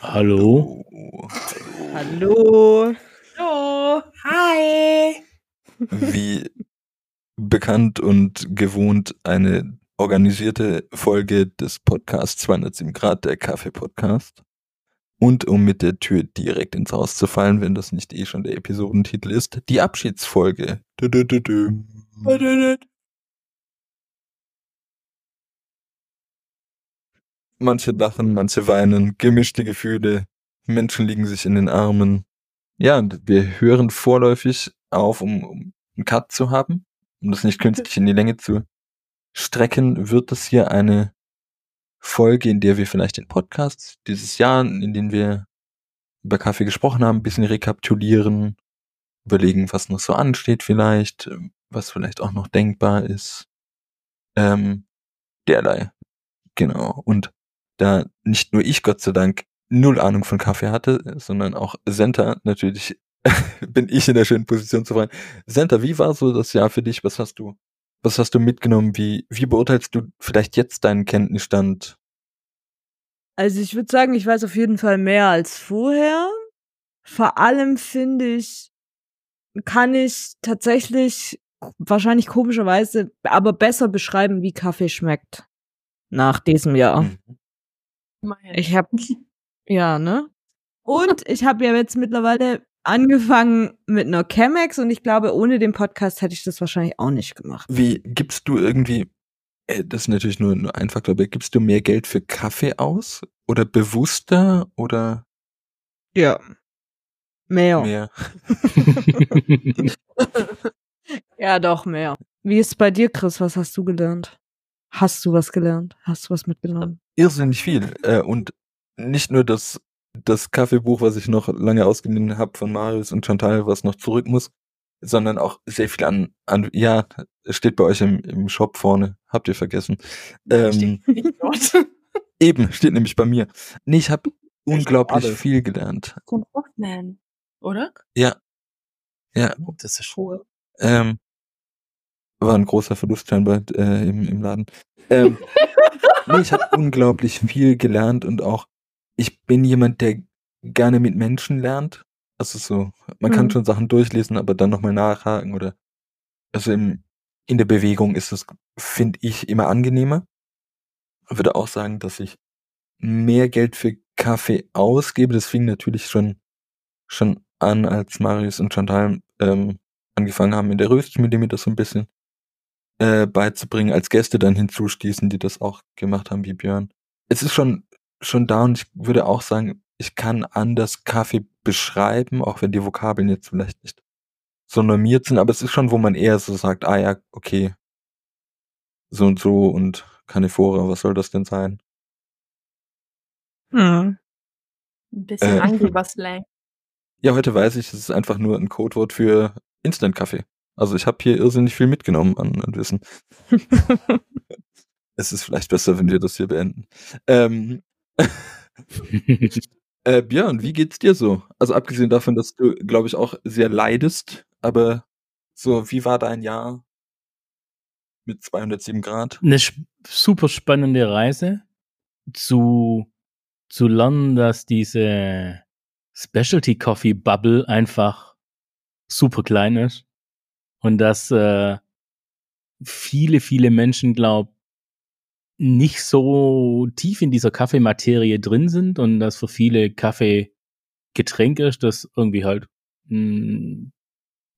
Hallo. Hallo. Hallo. Hi. Wie bekannt und gewohnt eine organisierte Folge des Podcasts 207 Grad, der Kaffee-Podcast. Und um mit der Tür direkt ins Haus zu fallen, wenn das nicht eh schon der Episodentitel ist, die Abschiedsfolge. Dü -dü -dü Manche lachen, manche weinen, gemischte Gefühle, Menschen liegen sich in den Armen. Ja, und wir hören vorläufig auf, um, um einen Cut zu haben, um das nicht künstlich in die Länge zu strecken, wird das hier eine Folge, in der wir vielleicht den Podcast dieses Jahr, in dem wir über Kaffee gesprochen haben, ein bisschen rekapitulieren, überlegen, was noch so ansteht vielleicht, was vielleicht auch noch denkbar ist. Ähm, derlei. Genau. Und da nicht nur ich, Gott sei Dank, null Ahnung von Kaffee hatte, sondern auch Senta, natürlich bin ich in der schönen Position zu fragen. Senta, wie war so das Jahr für dich? Was hast du, was hast du mitgenommen? Wie, wie beurteilst du vielleicht jetzt deinen Kenntnisstand? Also ich würde sagen, ich weiß auf jeden Fall mehr als vorher. Vor allem finde ich, kann ich tatsächlich wahrscheinlich komischerweise, aber besser beschreiben, wie Kaffee schmeckt. Nach diesem Jahr. Mhm. Ich habe ja, ne? Und ich habe ja jetzt mittlerweile angefangen mit einer Chemex und ich glaube, ohne den Podcast hätte ich das wahrscheinlich auch nicht gemacht. Wie gibst du irgendwie, äh, das ist natürlich nur, nur ein Faktor, aber gibst du mehr Geld für Kaffee aus? Oder bewusster oder Ja. Mehr. mehr? Ja, doch, mehr. Wie ist es bei dir, Chris? Was hast du gelernt? Hast du was gelernt? Hast du was mitgenommen? Irrsinnig viel. Äh, und nicht nur das, das Kaffeebuch, was ich noch lange ausgeliehen habe von Marius und Chantal, was noch zurück muss, sondern auch sehr viel an, an ja, steht bei euch im, im Shop vorne, habt ihr vergessen. Ähm, Steht eben, steht nämlich bei mir. Nee, ich habe unglaublich schade. viel gelernt. Von Hoffman, oder? Ja. Ja, Das ist schon. ähm, war ein großer Verlust scheinbar äh, im, im Laden. Ähm, nee, ich habe unglaublich viel gelernt und auch, ich bin jemand, der gerne mit Menschen lernt. Also so, man kann Mhm. schon Sachen durchlesen, aber dann nochmal nachhaken oder, also im, in der Bewegung ist es, finde ich, immer angenehmer. Ich würde auch sagen, dass ich mehr Geld für Kaffee ausgebe. Das fing natürlich schon, schon an, als Marius und Chantal ähm, angefangen haben, in der Röstschmiede mir das so ein bisschen äh, beizubringen, als Gäste dann hinzustießen, die das auch gemacht haben, wie Björn. Es ist schon, schon da und ich würde auch sagen, ich kann anders Kaffee beschreiben, auch wenn die Vokabeln jetzt vielleicht nicht so normiert sind, aber es ist schon, wo man eher so sagt, ah ja, okay, so und so und Carnivora, was soll das denn sein? Hm. Ein bisschen Äh. Angeberslang. Ja, heute weiß ich, es ist einfach nur ein Codewort für Instant-Kaffee. Also ich habe hier irrsinnig viel mitgenommen an, an Wissen. es ist vielleicht besser, wenn wir das hier beenden. Ähm, äh, Björn, wie geht's dir so? Also abgesehen davon, dass du, glaube ich, auch sehr leidest, aber so, wie war dein Jahr mit 207 Grad? Eine super spannende Reise zu, zu lernen, dass diese Specialty Coffee Bubble einfach super klein ist und dass äh, viele, viele Menschen, glaub, nicht so tief in dieser Kaffeematerie drin sind und dass für viele Kaffee Getränk ist, das irgendwie halt mh,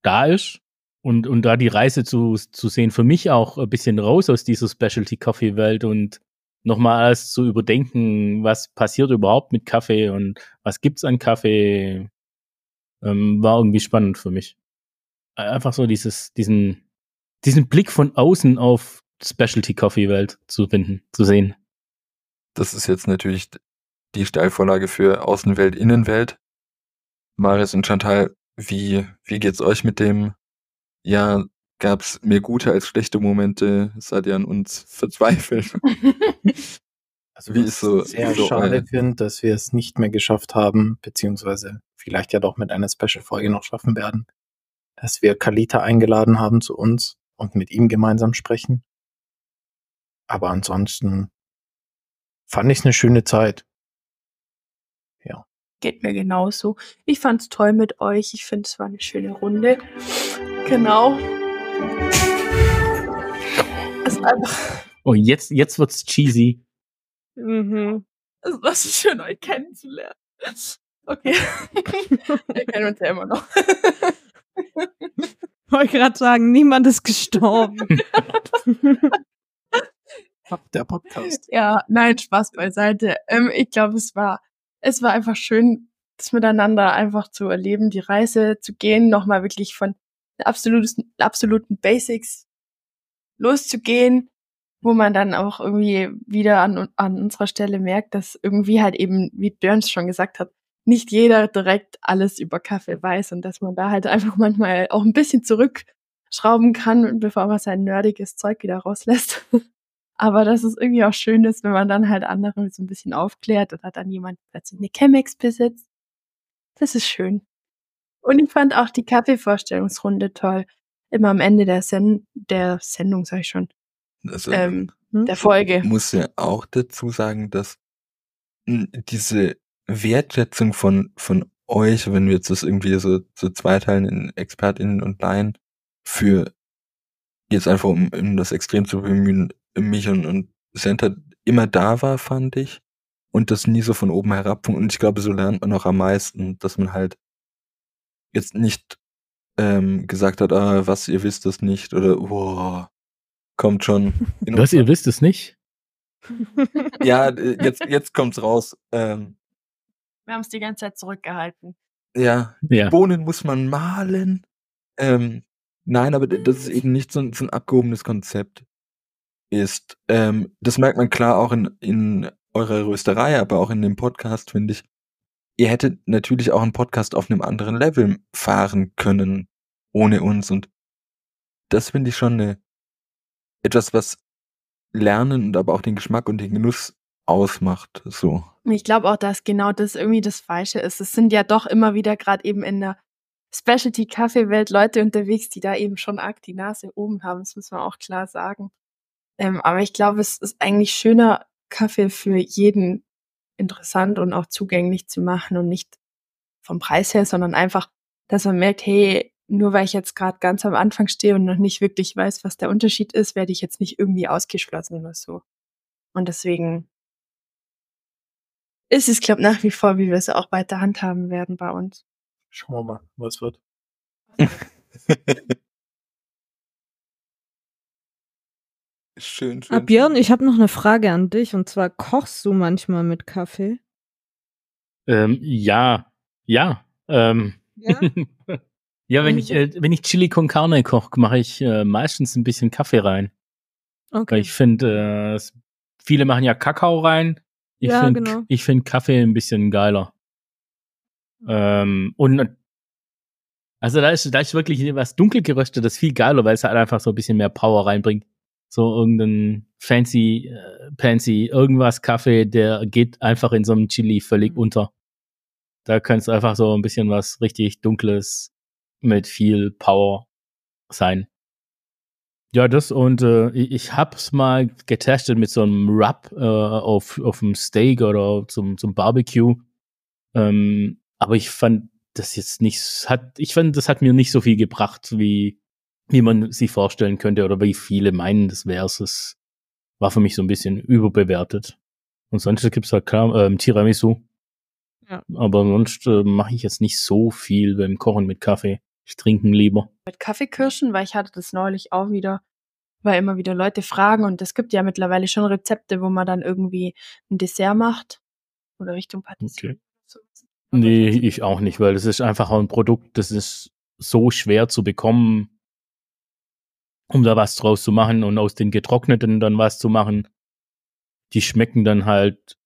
da ist. Und, und da die Reise zu, zu sehen, für mich auch ein bisschen raus aus dieser Specialty Coffee Welt und nochmal alles zu überdenken, was passiert überhaupt mit Kaffee und was gibt's an Kaffee, ähm, war irgendwie spannend für mich. Einfach so dieses, diesen, diesen Blick von außen auf Specialty Coffee Welt zu finden, zu sehen. Das ist jetzt natürlich die Steilvorlage für Außenwelt, Innenwelt. Marius und Chantal, wie, wie geht's euch mit dem? Ja, gab's mehr gute als schlechte Momente? Seid ihr an uns verzweifelt? Also Wie was ist so- ich sehr so schade finde, dass wir es nicht mehr geschafft haben, beziehungsweise vielleicht ja doch mit einer Special-Folge noch schaffen werden, dass wir Kalita eingeladen haben zu uns und mit ihm gemeinsam sprechen. Aber ansonsten fand ich es eine schöne Zeit. Geht mir genauso. Ich fand's toll mit euch. Ich finde, es war eine schöne Runde. Genau. Es ist einfach, Oh, jetzt, jetzt wird's cheesy. Mhm. es war so schön, euch kennenzulernen. Okay. Wir kennen uns ja immer noch. Wollte gerade sagen, niemand ist gestorben. Der Podcast. Ja, nein, Spaß beiseite. Ähm, ich glaube, es war, es war einfach schön, das miteinander einfach zu erleben, die Reise zu gehen, nochmal wirklich von absoluten, absoluten Basics loszugehen, wo man dann auch irgendwie wieder an, an unserer Stelle merkt, dass irgendwie halt eben, wie Björns schon gesagt hat, nicht jeder direkt alles über Kaffee weiß und dass man da halt einfach manchmal auch ein bisschen zurückschrauben kann, bevor man sein nerdiges Zeug wieder rauslässt. Aber dass es irgendwie auch schön ist, wenn man dann halt andere so ein bisschen aufklärt oder dann jemand plötzlich eine Chemex besitzt. Das ist schön. Und ich fand auch die Kaffeevorstellungsrunde toll. Immer am Ende der, Sen der Sendung, sag ich schon, Also, ähm, Hm? der Folge. muss ja auch dazu sagen, dass mh, diese Wertschätzung von, von euch, wenn wir jetzt das irgendwie so, so zweiteilen in ExpertInnen und Laien, für jetzt einfach um, um das Extrem zu bemühen, mich und, und Center immer da war, fand ich. Und das nie so von oben herab. Und ich glaube, so lernt man auch am meisten, dass man halt jetzt nicht ähm, gesagt hat, ah, was, ihr wisst das nicht, oder boah, kommt schon. Was, ihr wisst es nicht? ja, äh, jetzt, jetzt kommt's raus. Ähm, Wir haben es die ganze Zeit zurückgehalten. ja, Ja. Bohnen muss man mahlen. Ähm, nein, aber das ist eben nicht so ein, so ein abgehobenes Konzept ist. Ähm, das merkt man klar auch in, in eurer Rösterei, aber auch in dem Podcast, finde ich. Ihr hättet natürlich auch einen Podcast auf einem anderen Level fahren können, ohne uns. Und das finde ich schon eine, etwas, was Lernen und aber auch den Geschmack und den Genuss ausmacht. So. Ich glaube auch, dass genau das irgendwie das Falsche ist. Es sind ja doch immer wieder gerade eben in der Specialty-Kaffee-Welt Leute unterwegs, die da eben schon arg die Nase oben haben. Das muss man auch klar sagen. Ähm, aber ich glaube, es ist eigentlich schöner, Kaffee für jeden interessant und auch zugänglich zu machen und nicht vom Preis her, sondern einfach, dass man merkt, hey, nur weil ich jetzt gerade ganz am Anfang stehe und noch nicht wirklich weiß, was der Unterschied ist, werde ich jetzt nicht irgendwie ausgeschlossen oder so. Und deswegen ist es, glaube nach wie vor, wie wir es auch weiter handhaben werden bei uns. Schauen wir mal, was wird. schön, schön. Ah, Björn, ich habe noch eine Frage an dich. Und zwar, kochst du manchmal mit Kaffee? Ähm, ja, ja. Ähm, Ja. ja, wenn ich, äh, wenn ich Chili con Carne koche, mache ich äh, meistens ein bisschen Kaffee rein. Weil Okay. ich finde, äh, es- viele machen ja Kakao rein. Ich Ja, finde genau. ich find Kaffee ein bisschen geiler. Ähm, und also da ist, da ist wirklich was dunkel geröstetes viel geiler, weil es halt einfach so ein bisschen mehr Power reinbringt. So irgendein fancy, äh, fancy irgendwas Kaffee, der geht einfach in so einem Chili völlig Mhm. unter. Da könnte es einfach so ein bisschen was richtig Dunkles mit viel Power sein. Ja, das und äh, ich, hab's mal getestet mit so einem Rub äh, auf, auf dem Steak oder zum, zum Barbecue. Ähm, aber ich fand das jetzt nicht, hat, ich fand, das hat mir nicht so viel gebracht, wie, wie man sich vorstellen könnte oder wie viele meinen, das wär's. Es war für mich so ein bisschen überbewertet. Und sonst gibt's halt klar, ähm, Tiramisu. Ja. Aber sonst äh, mache ich jetzt nicht so viel beim Kochen mit Kaffee. Ich trinke ihn lieber. Mit Kaffeekirschen, weil ich hatte das neulich auch wieder, weil immer wieder Leute fragen und es gibt ja mittlerweile schon Rezepte, wo man dann irgendwie ein Dessert macht oder Richtung Patisserie. Okay. Nee, ich auch nicht, weil das ist einfach ein Produkt, das ist so schwer zu bekommen, um da was draus zu machen und aus den getrockneten dann was zu machen. Die schmecken dann halt,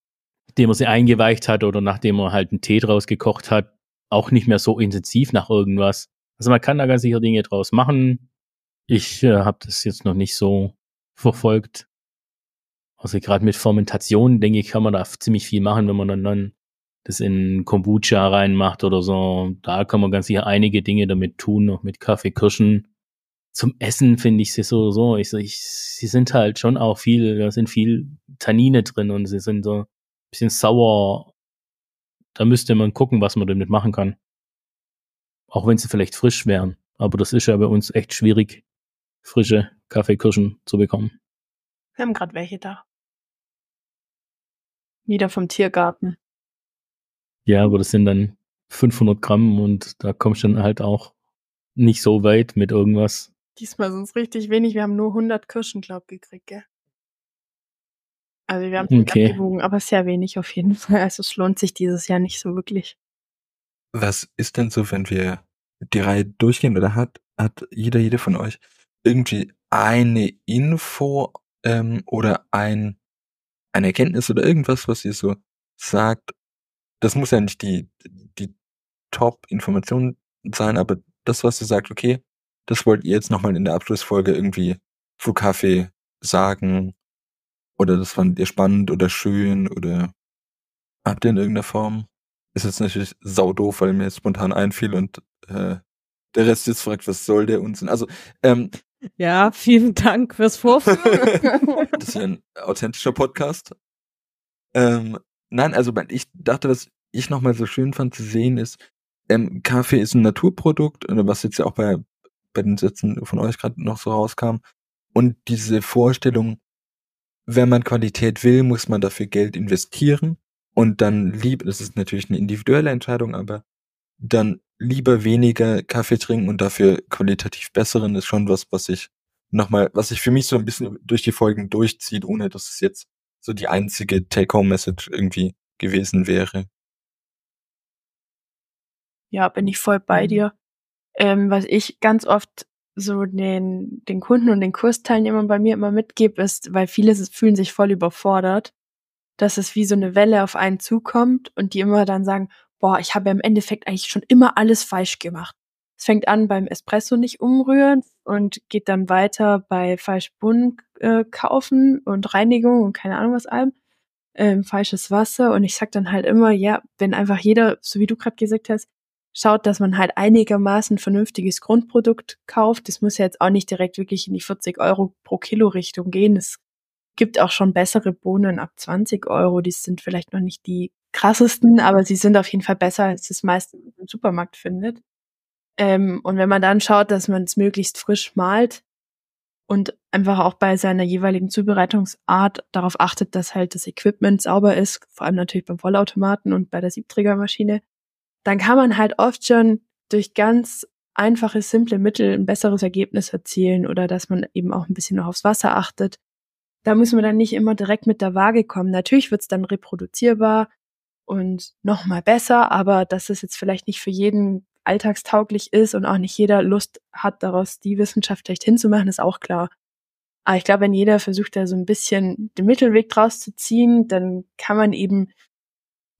nachdem man sie eingeweicht hat oder nachdem man halt einen Tee draus gekocht hat, auch nicht mehr so intensiv nach irgendwas. Also man kann da ganz sicher Dinge draus machen. Ich äh, habe das jetzt noch nicht so verfolgt. Also gerade mit Fermentation, denke ich, kann man da ziemlich viel machen, wenn man dann, dann das in Kombucha reinmacht oder so. Da kann man ganz sicher einige Dinge damit tun, noch mit Kaffee, Kirschen. Zum Essen finde ich sie so, so. Ich, ich, sie sind halt schon auch viel, da sind viel Tannine drin und sie sind so ein bisschen sauer, da müsste man gucken, was man damit machen kann. Auch wenn sie vielleicht frisch wären. Aber das ist ja bei uns echt schwierig, frische Kaffeekirschen zu bekommen. Wir haben gerade welche da. Wieder vom Tiergarten. Ja, aber das sind dann 500 Gramm und da kommst du dann halt auch nicht so weit mit irgendwas. Diesmal sind es richtig wenig. Wir haben nur 100 Kirschen, glaub gekriegt, gell? Also wir haben es Okay. abgewogen, aber sehr wenig auf jeden Fall. Also es lohnt sich dieses Jahr nicht so wirklich. Was ist denn so, wenn wir die Reihe durchgehen oder hat, hat jeder, jede von euch irgendwie eine Info ähm, oder ein, eine Erkenntnis oder irgendwas, was ihr so sagt? Das muss ja nicht die, die Top-Information sein, aber das, was ihr sagt, okay, das wollt ihr jetzt nochmal in der Abschlussfolge irgendwie zu Kaffee sagen oder das fandet ihr spannend oder schön oder habt ihr in irgendeiner Form? Ist jetzt natürlich saudoof, weil mir jetzt spontan einfiel und äh, der Rest jetzt fragt, was soll der Unsinn? Also, ähm, Ja, vielen Dank fürs Vorführen. das ist ja ein authentischer Podcast. Ähm, nein, also ich dachte, was ich nochmal so schön fand zu sehen ist, ähm, Kaffee ist ein Naturprodukt, was jetzt ja auch bei, bei den Sätzen von euch gerade noch so rauskam. Und diese Vorstellung, wenn man Qualität will, muss man dafür Geld investieren und dann lieber, das ist natürlich eine individuelle Entscheidung, aber dann lieber weniger Kaffee trinken und dafür qualitativ besseren ist schon was, was ich nochmal, was sich für mich so ein bisschen durch die Folgen durchzieht, ohne dass es jetzt so die einzige Take-Home-Message irgendwie gewesen wäre. Ja, bin ich voll bei Mhm. dir. Ähm, was ich ganz oft so den, den Kunden und den Kursteilnehmern bei mir immer mitgebe, ist, weil viele fühlen sich voll überfordert, dass es wie so eine Welle auf einen zukommt und die immer dann sagen, boah, ich habe ja im Endeffekt eigentlich schon immer alles falsch gemacht. Es fängt an beim Espresso nicht umrühren und geht dann weiter bei falsch bunt äh, kaufen und Reinigung und keine Ahnung was allem, ähm, falsches Wasser und ich sag dann halt immer, ja, wenn einfach jeder, so wie du gerade gesagt hast, schaut, dass man halt einigermaßen vernünftiges Grundprodukt kauft. Das muss ja jetzt auch nicht direkt wirklich in die 40 Euro pro Kilo Richtung gehen. Es gibt auch schon bessere Bohnen ab 20 Euro. Die sind vielleicht noch nicht die krassesten, aber sie sind auf jeden Fall besser, als das meiste im Supermarkt findet. Ähm, und wenn man dann schaut, dass man es möglichst frisch malt und einfach auch bei seiner jeweiligen Zubereitungsart darauf achtet, dass halt das Equipment sauber ist, vor allem natürlich beim Vollautomaten und bei der Siebträgermaschine, dann kann man halt oft schon durch ganz einfache, simple Mittel ein besseres Ergebnis erzielen oder dass man eben auch ein bisschen noch aufs Wasser achtet. Da muss man dann nicht immer direkt mit der Waage kommen. Natürlich wird's dann reproduzierbar und nochmal besser, aber dass es jetzt vielleicht nicht für jeden alltagstauglich ist und auch nicht jeder Lust hat, daraus die Wissenschaft vielleicht hinzumachen, ist auch klar. Aber ich glaube, wenn jeder versucht, da so ein bisschen den Mittelweg draus zu ziehen, dann kann man eben,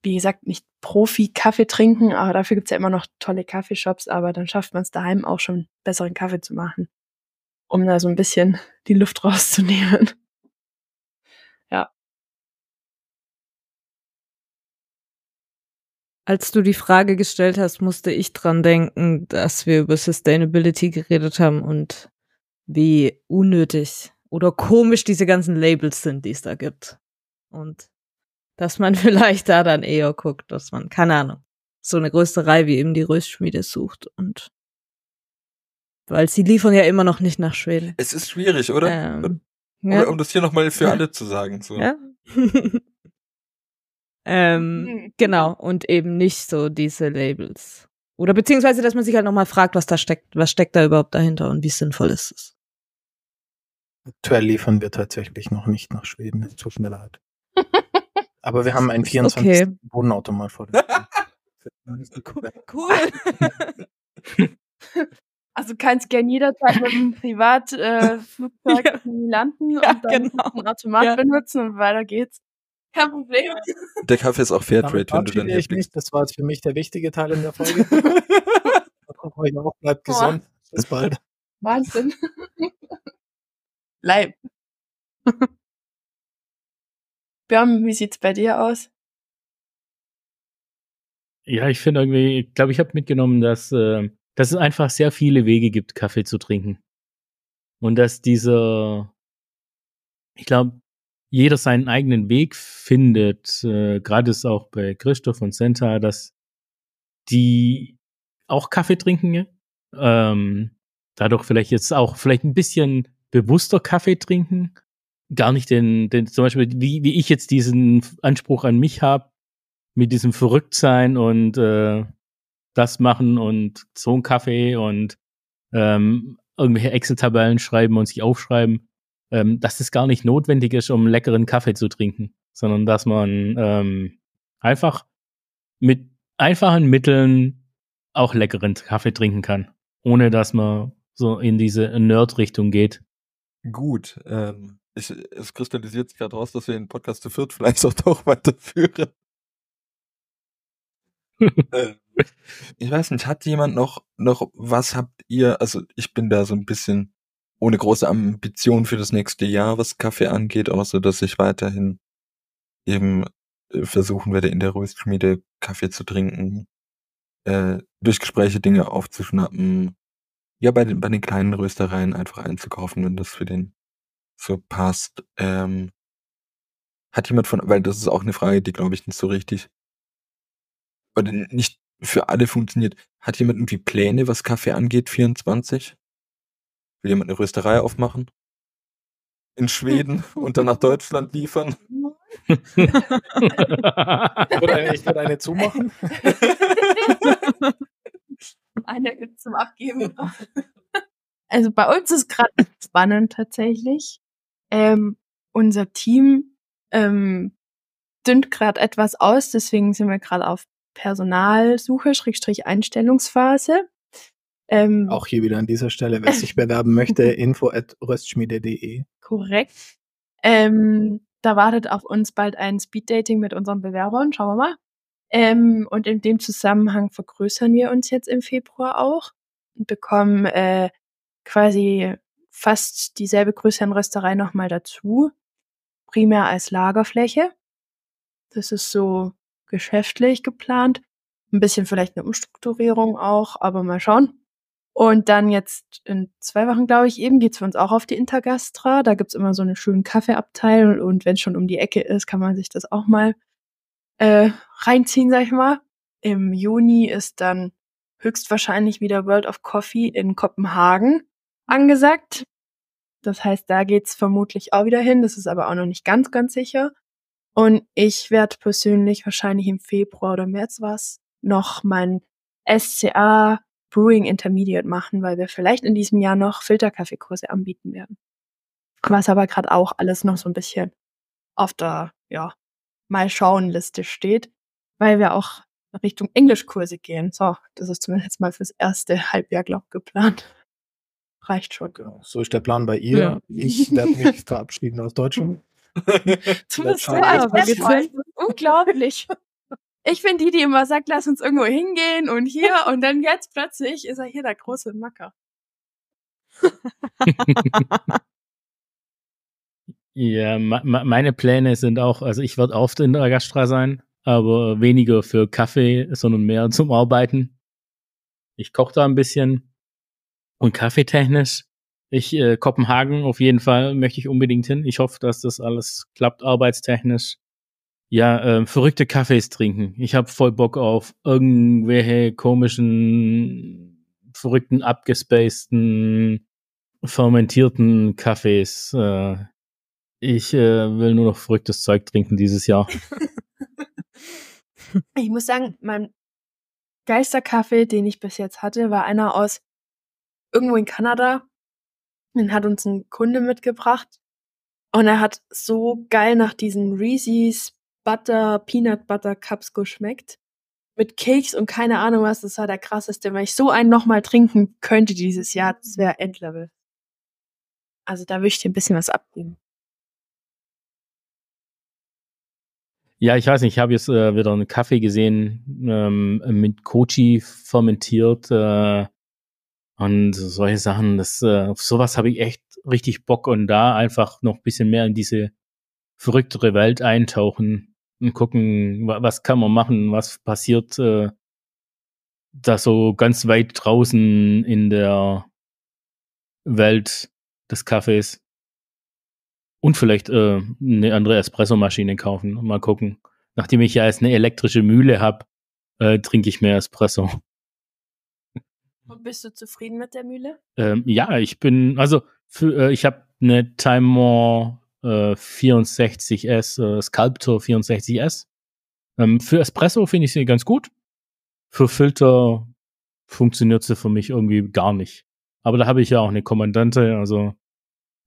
wie gesagt, nicht Profi-Kaffee trinken, aber dafür gibt's ja immer noch tolle Kaffeeshops, aber dann schafft man es daheim auch schon besseren Kaffee zu machen, um da so ein bisschen die Luft rauszunehmen. Als du die Frage gestellt hast, musste ich dran denken, dass wir über Sustainability geredet haben und wie unnötig oder komisch diese ganzen Labels sind, die es da gibt. Und dass man vielleicht da dann eher guckt, dass man, keine Ahnung, so eine Rösterei wie eben die Röstschmiede sucht und weil sie liefern ja immer noch nicht nach Schweden. Es ist schwierig, oder? Ähm, ja. um das hier nochmal für alle zu sagen. So. Ja. ähm, genau, und eben nicht so diese Labels. Oder beziehungsweise, dass man sich halt nochmal fragt, was da steckt, was steckt da überhaupt dahinter und wie sinnvoll ist es. Aktuell liefern wir tatsächlich noch nicht nach Schweden. Es tut mir leid. Aber wir haben einen 24. Okay. Bodenautomat vor der. Cool. Also kannst gern jederzeit mit einem Privatflugzeug äh, Flugzeug Ja. landen Ja, und dann genau. einen Automat Ja. benutzen und weiter geht's. Kein Problem. Der Kaffee ist auch Fairtrade, wenn du dann ich blickst. Das war jetzt für mich der wichtige Teil in der Folge. Ich hoffe euch auch, bleibt Boah. gesund. Bis bald. Wahnsinn. Leib. Björn, wie sieht's bei dir aus? Ja, ich finde irgendwie, ich glaube, ich habe mitgenommen, dass, äh, dass es einfach sehr viele Wege gibt, Kaffee zu trinken. Und dass dieser, ich glaube, jeder seinen eigenen Weg findet, äh, gerade ist auch bei Christoph und Senta, dass die auch Kaffee trinken, ähm, dadurch vielleicht jetzt auch vielleicht ein bisschen bewusster Kaffee trinken, gar nicht den, den zum Beispiel, wie, wie ich jetzt diesen Anspruch an mich habe, mit diesem Verrücktsein und äh, das machen und so ein Kaffee und ähm, irgendwelche Excel-Tabellen schreiben und sich aufschreiben, ähm, dass das gar nicht notwendig ist, um leckeren Kaffee zu trinken, sondern dass man ähm, einfach mit einfachen Mitteln auch leckeren Kaffee trinken kann, ohne dass man so in diese Nerd-Richtung geht. Gut, ähm, ich, es kristallisiert sich gerade raus, dass wir den Podcast zu viert vielleicht auch doch weiterführen. äh, ich weiß nicht, hat jemand noch, noch, was habt ihr, also ich bin da so ein bisschen ohne große Ambition für das nächste Jahr, was Kaffee angeht, außer dass ich weiterhin eben äh, versuchen werde, in der Röstschmiede Kaffee zu trinken, äh, durch Gespräche Dinge aufzuschnappen, ja, bei den, bei den kleinen Röstereien einfach einzukaufen, wenn das für den so passt. Ähm, hat jemand von, weil das ist auch eine Frage, die glaube ich nicht so richtig oder nicht für alle funktioniert. Hat jemand irgendwie Pläne, was Kaffee angeht, 24? Will jemand eine Rösterei aufmachen? In Schweden und dann nach Deutschland liefern? Ich würde eine, ich würde eine zumachen. Eine zum Abgeben. Also bei uns ist gerade spannend tatsächlich. Ähm, unser Team ähm, dünnt gerade etwas aus, deswegen sind wir gerade auf Personalsuche, Schrägstrich Einstellungsphase. Ähm, Auch hier wieder an dieser Stelle, wer sich bewerben möchte, info at röstschmiede.de. Korrekt. Ähm, da wartet auf uns bald ein Speeddating mit unseren Bewerbern. Schauen wir mal. Ähm, und in dem Zusammenhang vergrößern wir uns jetzt im Februar auch und bekommen äh, quasi fast dieselbe Größe an Rösterei nochmal dazu. Primär als Lagerfläche. Das ist so geschäftlich geplant. Ein bisschen vielleicht eine Umstrukturierung auch, aber mal schauen. Und dann jetzt in zwei Wochen, glaube ich, eben geht's für uns auch auf die Intergastra. Da gibt's immer so einen schönen Kaffeeabteil und wenn es schon um die Ecke ist, kann man sich das auch mal äh, reinziehen, sag ich mal. Im Juni ist dann höchstwahrscheinlich wieder World of Coffee in Kopenhagen angesagt. Das heißt, da geht's vermutlich auch wieder hin. Das ist aber auch noch nicht ganz, ganz sicher. Und ich werde persönlich wahrscheinlich im Februar oder März was noch mein SCA Brewing Intermediate machen, weil wir vielleicht in diesem Jahr noch Filterkaffeekurse anbieten werden. Was aber gerade auch alles noch so ein bisschen auf der, ja, mal schauen Liste steht, weil wir auch Richtung Englischkurse gehen. So, das ist zumindest mal fürs erste Halbjahr, glaub geplant. Reicht schon. Genau, so ist der Plan bei ihr. Ja. Ich werde mich verabschieden aus Deutschland. Zumindest ja? Unglaublich. Ich bin die, die immer sagt, lass uns irgendwo hingehen und hier und dann jetzt plötzlich ist er hier der große Macker. Ja, me- me- meine Pläne sind auch, also ich werde oft in der Gastra sein, aber weniger für Kaffee, sondern mehr zum Arbeiten. Ich koche da ein bisschen und kaffeetechnisch. Ich, äh, Kopenhagen auf jeden Fall möchte ich unbedingt hin. Ich hoffe, dass das alles klappt, arbeitstechnisch. Ja, ähm, verrückte Kaffees trinken. Ich habe voll Bock auf irgendwelche komischen, verrückten, abgespaceden, fermentierten Kaffees. Äh, ich äh, will nur noch verrücktes Zeug trinken dieses Jahr. Ich muss sagen, mein Geisterkaffee, den ich bis jetzt hatte, war einer aus irgendwo in Kanada. Den hat uns ein Kunde mitgebracht. Und er hat so geil nach diesen Reese's Butter, Peanut Butter Cups geschmeckt. Mit Cakes und keine Ahnung was. Das war der krasseste. Wenn ich so einen nochmal trinken könnte dieses Jahr, das wäre Endlevel. Also da würde ich dir ein bisschen was abgeben. Ja, ich weiß nicht, ich habe jetzt äh, wieder einen Kaffee gesehen, ähm, mit Kochi fermentiert äh, und solche Sachen. Das, äh, auf sowas habe ich echt richtig Bock und da einfach noch ein bisschen mehr in diese verrücktere Welt eintauchen und gucken, wa was kann man machen, was passiert äh, da so ganz weit draußen in der Welt des Kaffees. Und vielleicht äh, eine andere Espresso-Maschine kaufen. Mal gucken. Nachdem ich ja jetzt eine elektrische Mühle habe, äh, trinke ich mehr Espresso. Und bist du zufrieden mit der Mühle? Ähm, ja, ich bin, also für, äh, ich habe eine Timemore äh, 64S, äh, Sculptor 64S. Ähm, für Espresso finde ich sie ganz gut. Für Filter funktioniert sie für mich irgendwie gar nicht. Aber da habe ich ja auch eine Kommandante, also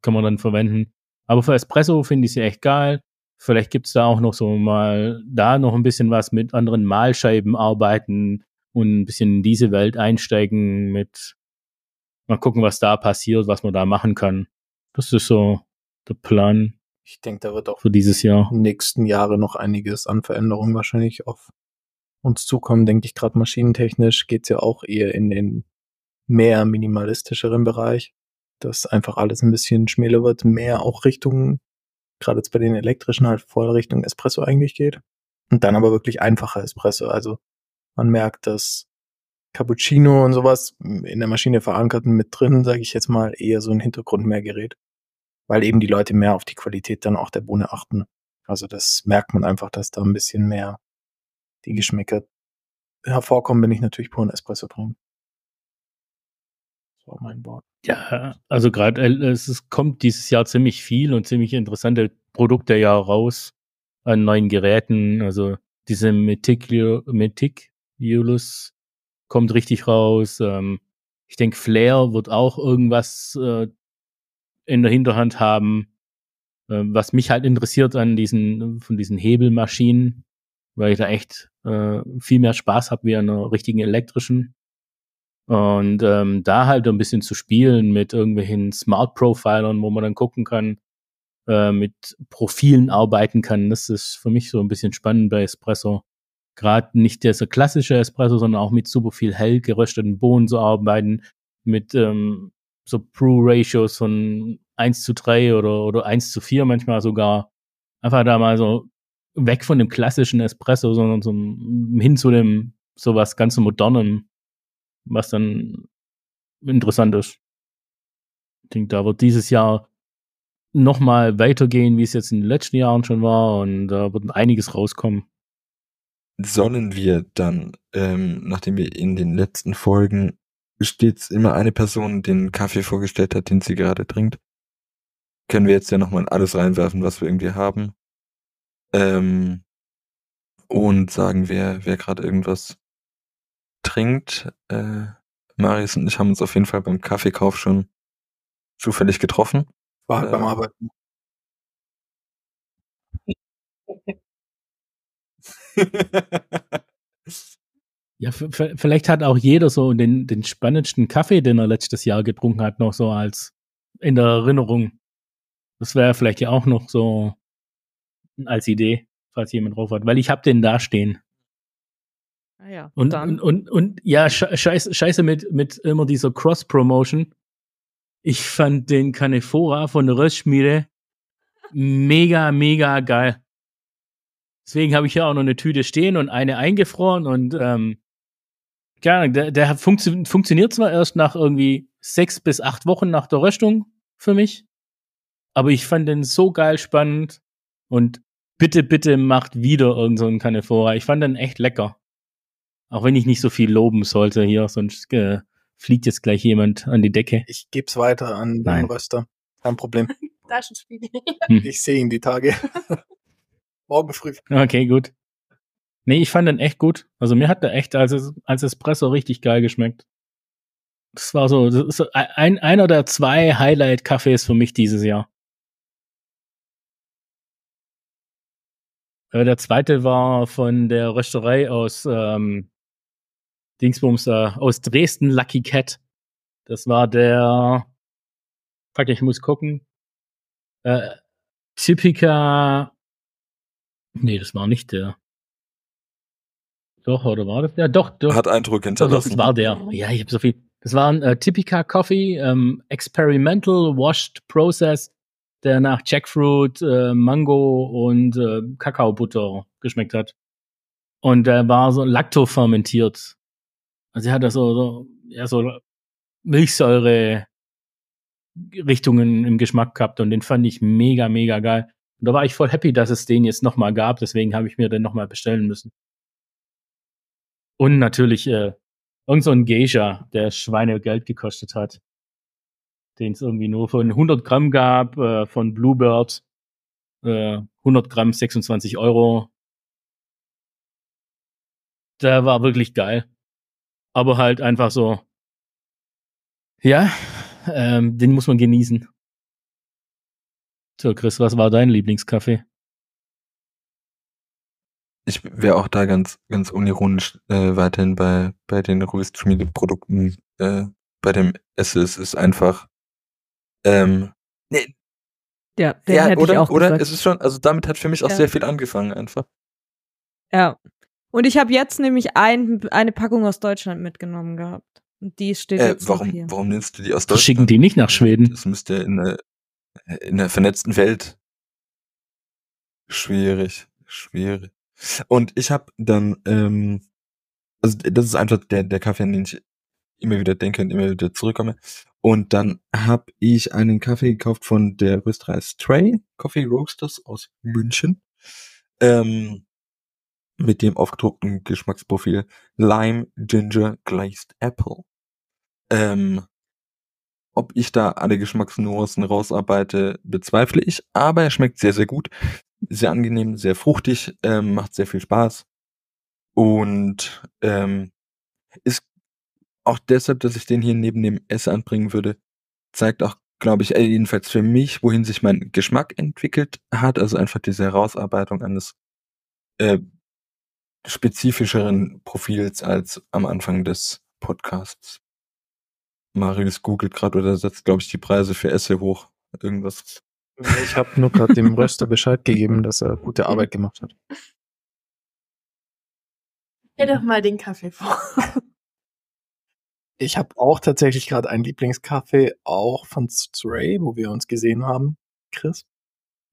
kann man dann verwenden. Aber für Espresso finde ich sie echt geil. Vielleicht gibt's da auch noch so mal da noch ein bisschen was mit anderen Mahlscheiben arbeiten und ein bisschen in diese Welt einsteigen mit mal gucken, was da passiert, was man da machen kann. Das ist so der Plan Ich denke, da wird auch für dieses Jahr. nächsten Jahre noch einiges an Veränderungen wahrscheinlich auf uns zukommen, denke ich. Gerade maschinentechnisch geht's ja auch eher in den mehr minimalistischeren Bereich, dass einfach alles ein bisschen schmäler wird, mehr auch Richtung, gerade jetzt bei den elektrischen halt voll Richtung Espresso eigentlich geht. Und dann aber wirklich einfacher Espresso. Also man merkt, dass Cappuccino und sowas in der Maschine verankert mit drin, sage ich jetzt mal, eher so ein Hintergrund mehr gerät. Weil eben die Leute mehr auf die Qualität dann auch der Bohne achten. Also das merkt man einfach, dass da ein bisschen mehr die Geschmäcker hervorkommen, wenn ich natürlich puren Espresso trinke. Das war mein Wort. Ja, also gerade äh, es kommt dieses Jahr ziemlich viel und ziemlich interessante Produkte ja raus an neuen Geräten. Also diese Meticulous kommt richtig raus. Ähm, ich denke, Flair wird auch irgendwas äh, in der Hinterhand haben, äh, was mich halt interessiert an diesen von diesen Hebelmaschinen, weil ich da echt äh, viel mehr Spaß habe wie an einer richtigen elektrischen. Und ähm, da halt ein bisschen zu spielen mit irgendwelchen Smart Profilern, wo man dann gucken kann, äh, mit Profilen arbeiten kann. Das ist für mich so ein bisschen spannend bei Espresso. Gerade nicht der so klassische Espresso, sondern auch mit super viel hell gerösteten Bohnen zu arbeiten, mit ähm, so Brew-Ratios von 1 zu 3 oder, oder 1 zu 4 manchmal sogar. Einfach da mal so weg von dem klassischen Espresso, sondern zum, hin zu dem sowas ganz modernem, was dann interessant ist. Ich denke, da wird dieses Jahr nochmal weitergehen, wie es jetzt in den letzten Jahren schon war und da wird einiges rauskommen. Sollen wir dann, ähm, nachdem wir in den letzten Folgen stets immer eine Person den Kaffee vorgestellt hat, den sie gerade trinkt, können wir jetzt ja nochmal in alles reinwerfen, was wir irgendwie haben. Ähm, und sagen, wer, wer gerade irgendwas trinkt. Äh, Marius und ich haben uns auf jeden Fall beim Kaffeekauf schon zufällig getroffen. War halt Äh, beim Arbeiten. Ja, vielleicht hat auch jeder so den, den spannendsten Kaffee, den er letztes Jahr getrunken hat, noch so als in der Erinnerung. Das wäre vielleicht ja auch noch so als Idee, falls jemand drauf hat. Weil ich hab den da stehen. Ah ja, Und, dann. und, und, und ja, sche- scheiße, scheiße mit, mit immer dieser Cross-Promotion. Ich fand den Canefora von der Röstschmiede mega, mega geil. Deswegen habe ich ja auch noch eine Tüte stehen und eine eingefroren und ähm, keine Ahnung, der, der funktio funktioniert zwar erst nach irgendwie sechs bis acht Wochen nach der Röstung für mich, aber ich fand den so geil spannend und bitte, bitte macht wieder irgend so einen Canefora. Ich fand den echt lecker. Auch wenn ich nicht so viel loben sollte hier, sonst äh, fliegt jetzt gleich jemand an die Decke. Ich geb's weiter an den Nein. Röster. Kein Problem. Da ist ein Spiegel. Ich sehe ihn die Tage. Morgen früh. Okay, gut. Nee, ich fand den echt gut. Also mir hat der echt als, als Espresso richtig geil geschmeckt. Das war so, das ist so ein, einer der zwei Highlight-Cafés für mich dieses Jahr. Äh, Der zweite war von der Rösterei aus ähm, Dingsbums, äh, aus Dresden, Lucky Cat. Das war der, fuck, ich muss gucken. Äh, Typica, nee, das war nicht der. Doch, oder war das der? Doch, doch. Hat Eindruck hinterlassen. das war der. Ja, ich habe so viel. Das war ein äh, Typica Coffee, ähm, Experimental Washed Process, der nach Jackfruit, äh, Mango und äh, Kakaobutter geschmeckt hat. Und der war so lactofermentiert. Also er hat da so, so, ja, so Milchsäure Richtungen im Geschmack gehabt und den fand ich mega, mega geil. Und da war ich voll happy, dass es den jetzt nochmal gab, deswegen habe ich mir den nochmal bestellen müssen. Und natürlich äh, irgend so Geisha, der Schweinegeld gekostet hat. Den es irgendwie nur von 100 Gramm gab, äh, von Bluebird. Äh, 100 Gramm, 26 Euro. Der war wirklich geil. Aber halt einfach so. Ja, ähm, den muss man genießen. So, Chris, was war dein Lieblingskaffee? Ich wäre auch da ganz, ganz unironisch äh, weiterhin bei, bei den Röstschmiedeprodukten. Äh, bei dem Esse es ist einfach. Ähm, nee, Ja, den ja, hätte oder? ich auch oder? gesagt. Es ist schon, also damit hat für mich auch Ja. sehr viel angefangen einfach. Ja. Und ich habe jetzt nämlich ein, eine Packung aus Deutschland mitgenommen gehabt. Und die steht Äh, jetzt warum, hier. warum nimmst du die aus Das schicken Deutschland? die nicht nach Schweden. Das müsste in der, in der vernetzten Welt schwierig, schwierig. Und ich habe dann, ähm, also das ist einfach der, der Kaffee, an den ich immer wieder denke und immer wieder zurückkomme. Und dann habe ich einen Kaffee gekauft von der Rösterei Stray Coffee Roasters aus München. Ähm, mit dem aufgedruckten Geschmacksprofil Lime Ginger Glazed Apple. Ähm, ob ich da alle Geschmacksnuancen rausarbeite, bezweifle ich, aber er schmeckt sehr, sehr gut. Sehr angenehm, sehr fruchtig, ähm, macht sehr viel Spaß. Und ähm, ist auch deshalb, dass ich den hier neben dem Esse anbringen würde, zeigt auch, glaube ich, äh, jedenfalls für mich, wohin sich mein Geschmack entwickelt hat. Also einfach diese Herausarbeitung eines äh, spezifischeren Profils als am Anfang des Podcasts. Marius googelt gerade oder setzt, glaube ich, die Preise für Esse hoch. Irgendwas. Ich habe nur gerade dem Röster Bescheid gegeben, dass er gute Arbeit gemacht hat. Stell doch mal den Kaffee vor. Ich habe auch tatsächlich gerade einen Lieblingskaffee, auch von Stray, wo wir uns gesehen haben, Chris.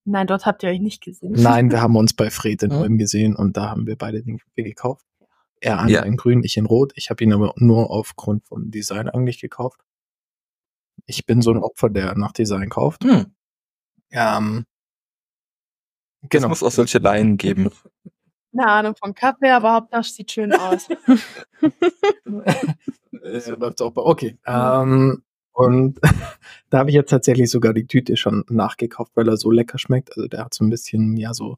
Nein, dort habt ihr euch nicht gesehen. Nein, wir haben uns bei Fred in. Ulm gesehen und da haben wir beide den Kaffee gekauft. Er einmal Ja. in grün, ich in rot. Ich habe ihn aber nur aufgrund vom Design eigentlich gekauft. Ich bin so ein Opfer, der nach Design kauft. Hm, Ähm, Es genau. muss auch solche Laien geben. Eine Ahnung vom Kaffee, aber Hauptsache sieht schön aus. So läuft's auch bei. Okay. Ähm, und da habe ich jetzt tatsächlich sogar die Tüte schon nachgekauft, weil er so lecker schmeckt. Also der hat so ein bisschen, ja, so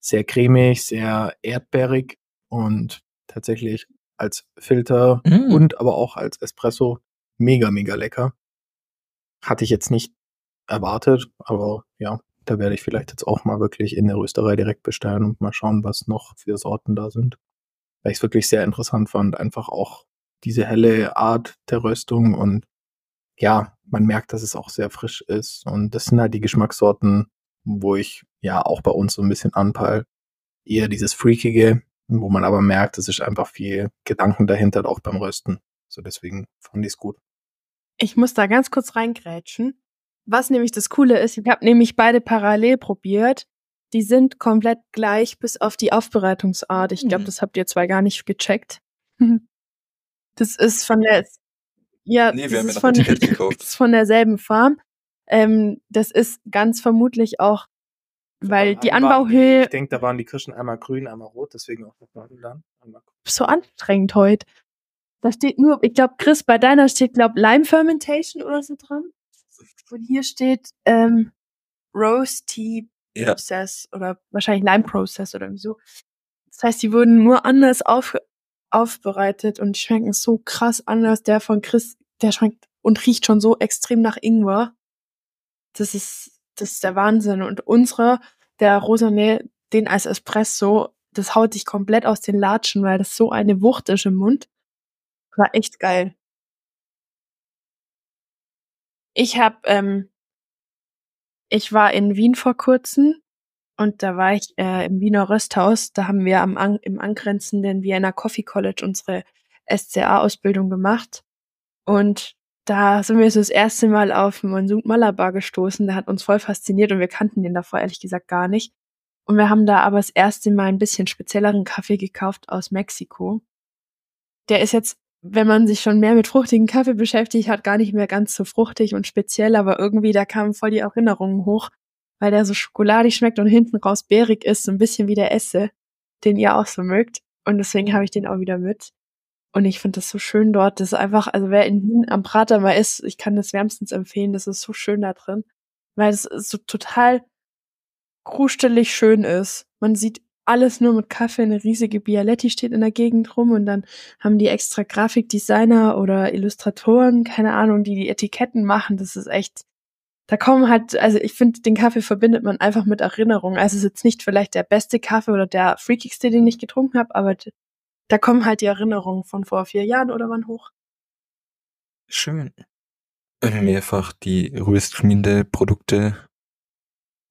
sehr cremig, sehr erdbeerig und tatsächlich als Filter Mm. und aber auch als Espresso mega, mega lecker. Hatte ich jetzt nicht erwartet, aber ja, da werde ich vielleicht jetzt auch mal wirklich in der Rösterei direkt bestellen und mal schauen, was noch für Sorten da sind. Weil ich es wirklich sehr interessant fand, einfach auch diese helle Art der Röstung und ja, man merkt, dass es auch sehr frisch ist und das sind halt die Geschmackssorten, wo ich ja auch bei uns so ein bisschen anpeil. Eher dieses Freakige, wo man aber merkt, es ist einfach viel Gedanken dahinter, auch beim Rösten. So deswegen fand ich es gut. Ich muss da ganz kurz reingrätschen. Was nämlich das Coole ist, ich habe nämlich beide parallel probiert. Die sind komplett gleich bis auf die Aufbereitungsart. Ich glaube, Mhm. das habt ihr zwei gar nicht gecheckt. Das ist von der ja, Nee, das ist von, das ist von derselben Farm. Ähm, das ist ganz vermutlich auch, weil die Anbauhöhe Ich denke, da waren die Kirschen einmal grün, einmal rot, deswegen auch noch dann. So anstrengend heute. Da steht nur, ich glaube, Chris, bei deiner steht, glaube Lime Fermentation oder so dran. Und hier steht ähm, Rose Tea Ja. Process oder wahrscheinlich Lime Process oder so. Das heißt, die wurden nur anders auf, aufbereitet und die schmecken so krass anders. Der von Chris, der schmeckt und riecht schon so extrem nach Ingwer. Das ist, das ist der Wahnsinn. Und unsere, der Rosane, den als Espresso, das haut dich komplett aus den Latschen, weil das so eine Wucht ist im Mund. War echt geil. Ich hab, ähm, ich war in Wien vor kurzem und da war ich äh, im Wiener Rösthaus. Da haben wir am an, im angrenzenden Vienna Coffee College unsere SCA-Ausbildung gemacht. Und da sind wir so das erste Mal auf Monsud Malabar gestoßen. Der hat uns voll fasziniert und wir kannten den davor ehrlich gesagt gar nicht. Und wir haben da aber das erste Mal ein bisschen spezielleren Kaffee gekauft aus Mexiko. Der ist jetzt wenn man sich schon mehr mit fruchtigen Kaffee beschäftigt hat, gar nicht mehr ganz so fruchtig und speziell, aber irgendwie da kamen voll die Erinnerungen hoch, weil der so schokoladig schmeckt und hinten raus beerig ist, so ein bisschen wie der Esse, den ihr auch so mögt. Und deswegen habe ich den auch wieder mit. Und ich finde das so schön dort. Das ist einfach, also wer in Wien am Prater mal ist, ich kann das wärmstens empfehlen. Das ist so schön da drin, weil es so total krustelig schön ist. Man sieht alles nur mit Kaffee. Eine riesige Bialetti steht in der Gegend rum und dann haben die extra Grafikdesigner oder Illustratoren, keine Ahnung, die die Etiketten machen. Das ist echt, da kommen halt, also ich finde, den Kaffee verbindet man einfach mit Erinnerungen. Also es ist jetzt nicht vielleicht der beste Kaffee oder der freakigste, den ich getrunken habe, aber da kommen halt die Erinnerungen von vor vier Jahren oder wann hoch. Schön. Mehrfach die Röstschmiede-Produkte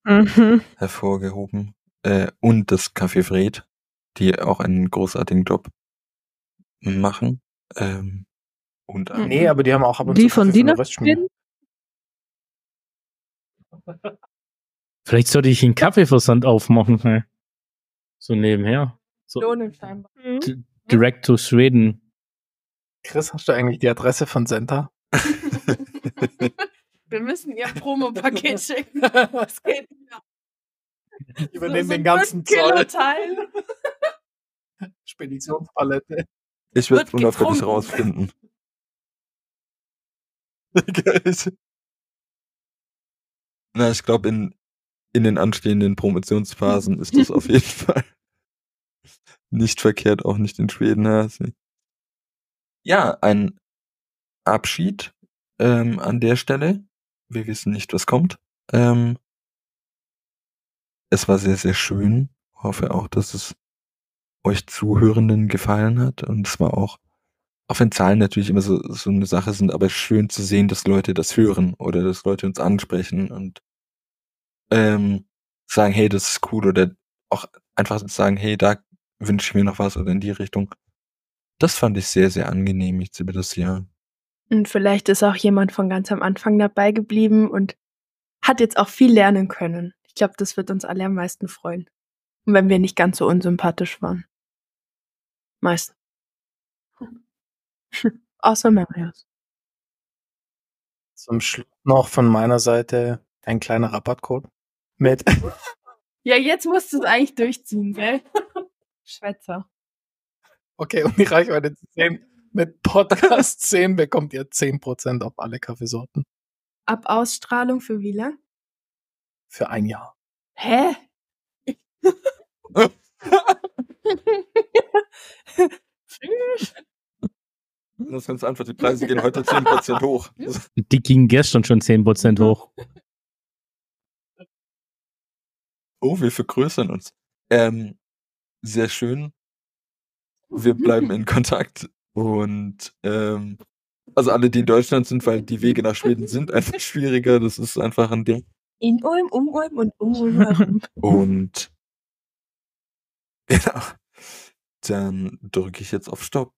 Mhm. hervorgehoben. Äh, und das Café Fred, die auch einen großartigen Job machen. Ähm, und Mhm. Nee, aber die haben auch ab und Die zu von Dina. Vielleicht sollte ich einen Kaffeeversand aufmachen. Ey. So nebenher. So. Mhm. direct to Sweden. Chris, hast du eigentlich die Adresse von Senta? Wir müssen ihr Promo-Paket schicken. Das geht nicht. Übernehmen So- so den ganzen Zoll. Teil. Speditionspalette. ich werde unauffällig rausfinden. Na, ich glaube, in, in den anstehenden Promotionsphasen ist das auf jeden Fall nicht verkehrt, auch nicht in Schweden. Ja, ein Abschied ähm, an der Stelle. Wir wissen nicht, was kommt. Ähm, es war sehr, sehr schön. Hoffe auch, dass es euch Zuhörenden gefallen hat. Und es war auch, auch wenn Zahlen natürlich immer so, so eine Sache sind, aber schön zu sehen, dass Leute das hören oder dass Leute uns ansprechen und ähm, sagen, hey, das ist cool oder auch einfach sagen, hey, da wünsche ich mir noch was oder in die Richtung. Das fand ich sehr, sehr angenehm jetzt über das Jahr. Und vielleicht ist auch jemand von ganz am Anfang dabei geblieben und hat jetzt auch viel lernen können. Ich glaube, das wird uns alle am meisten freuen. Und wenn wir nicht ganz so unsympathisch waren. Meist. Außer Marius. Zum Schluss noch von meiner Seite ein kleiner Rabattcode mit Ja, jetzt musst du es eigentlich durchziehen, gell? Schwätzer. Okay, um die Reichweite zu sehen, mit Podcast 10 bekommt ihr 10% auf alle Kaffeesorten Ab Ausstrahlung für wie lang? Für ein Jahr. Hä? Das ist ganz einfach, die Preise gehen heute 10% hoch. Die gingen gestern schon 10% hoch. Oh, wir vergrößern uns. Ähm, sehr schön. Wir bleiben in Kontakt und ähm, also alle, die in Deutschland sind, weil die Wege nach Schweden sind einfach schwieriger. Das ist einfach ein Ding. In Ulm, um Ulm und um Ulm. Und genau. Dann drücke ich jetzt auf Stopp.